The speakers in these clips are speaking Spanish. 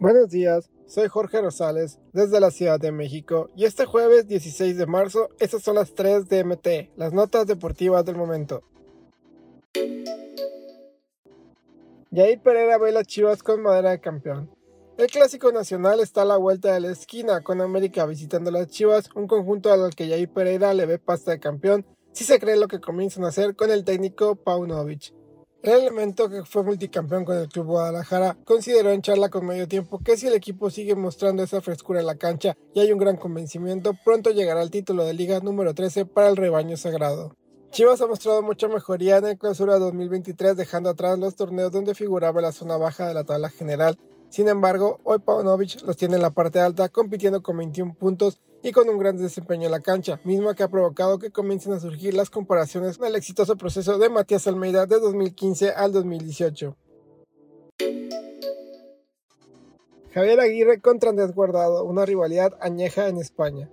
Buenos días, soy Jorge Rosales desde la Ciudad de México y este jueves 16 de marzo estas son las 3 de MT, las notas deportivas del momento. Jair Pereira ve las chivas con madera de campeón. El clásico nacional está a la vuelta de la esquina con América visitando las chivas, un conjunto al que Jair Pereira le ve pasta de campeón si se cree lo que comienzan a hacer con el técnico Paunovic. El elemento que fue multicampeón con el Club Guadalajara consideró en charla con medio tiempo que si el equipo sigue mostrando esa frescura en la cancha y hay un gran convencimiento, pronto llegará el título de liga número 13 para el rebaño sagrado. Chivas ha mostrado mucha mejoría en el clausura 2023 dejando atrás los torneos donde figuraba la zona baja de la tabla general. Sin embargo, hoy Paunovic los tiene en la parte alta compitiendo con 21 puntos y con un gran desempeño en la cancha, misma que ha provocado que comiencen a surgir las comparaciones con el exitoso proceso de Matías Almeida de 2015 al 2018. Javier Aguirre contra Andrés Guardado, una rivalidad añeja en España.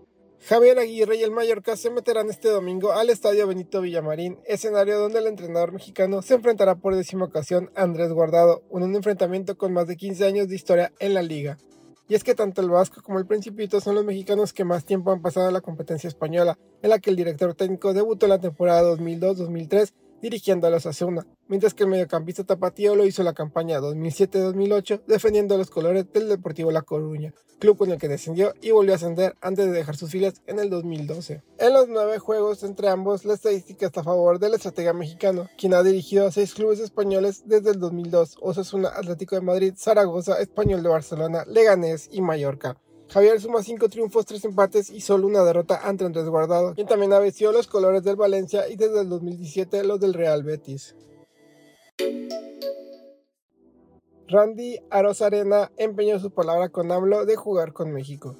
Javier Aguirre y el Mallorca se meterán este domingo al Estadio Benito Villamarín, escenario donde el entrenador mexicano se enfrentará por décima ocasión a Andrés Guardado, en un enfrentamiento con más de 15 años de historia en la liga. Y es que tanto el Vasco como el Principito son los mexicanos que más tiempo han pasado en la competencia española, en la que el director técnico debutó la temporada 2002-2003 dirigiendo a los Asuna, mientras que el mediocampista tapatío lo hizo la campaña 2007-2008 defendiendo los colores del Deportivo La Coruña, club con el que descendió y volvió a ascender antes de dejar sus filas en el 2012. En los nueve juegos entre ambos, la estadística está a favor del estratega mexicano, quien ha dirigido a seis clubes españoles desde el 2002, Osasuna, Atlético de Madrid, Zaragoza, Español de Barcelona, Leganés y Mallorca. Javier suma 5 triunfos, 3 empates y solo una derrota ante Andrés Guardado, quien también ha los colores del Valencia y desde el 2017 los del Real Betis. Randy Arozarena empeñó su palabra con AMLO de jugar con México.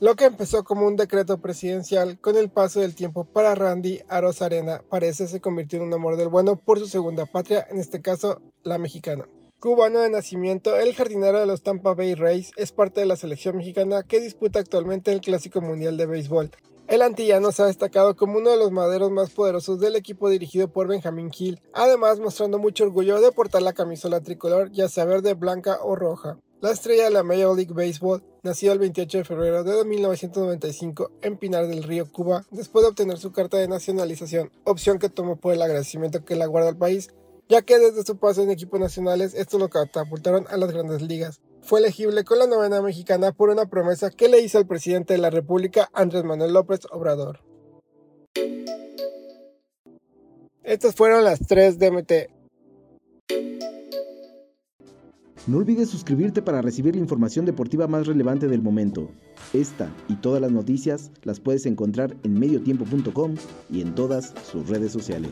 Lo que empezó como un decreto presidencial, con el paso del tiempo para Randy Arozarena parece se convirtió en un amor del bueno por su segunda patria, en este caso la mexicana. Cubano de nacimiento, el jardinero de los Tampa Bay Rays es parte de la selección mexicana que disputa actualmente el Clásico Mundial de Béisbol. El antillano se ha destacado como uno de los maderos más poderosos del equipo dirigido por Benjamin Hill, además mostrando mucho orgullo de portar la camisola tricolor, ya sea verde, blanca o roja. La estrella de la Major League Baseball nació el 28 de febrero de 1995 en Pinar del Río, Cuba, después de obtener su carta de nacionalización, opción que tomó por el agradecimiento que le guarda al país ya que desde su paso en equipos nacionales estos lo catapultaron a las grandes ligas. Fue elegible con la novena mexicana por una promesa que le hizo al presidente de la República, Andrés Manuel López Obrador. Estas fueron las 3 DMT. No olvides suscribirte para recibir la información deportiva más relevante del momento. Esta y todas las noticias las puedes encontrar en mediotiempo.com y en todas sus redes sociales.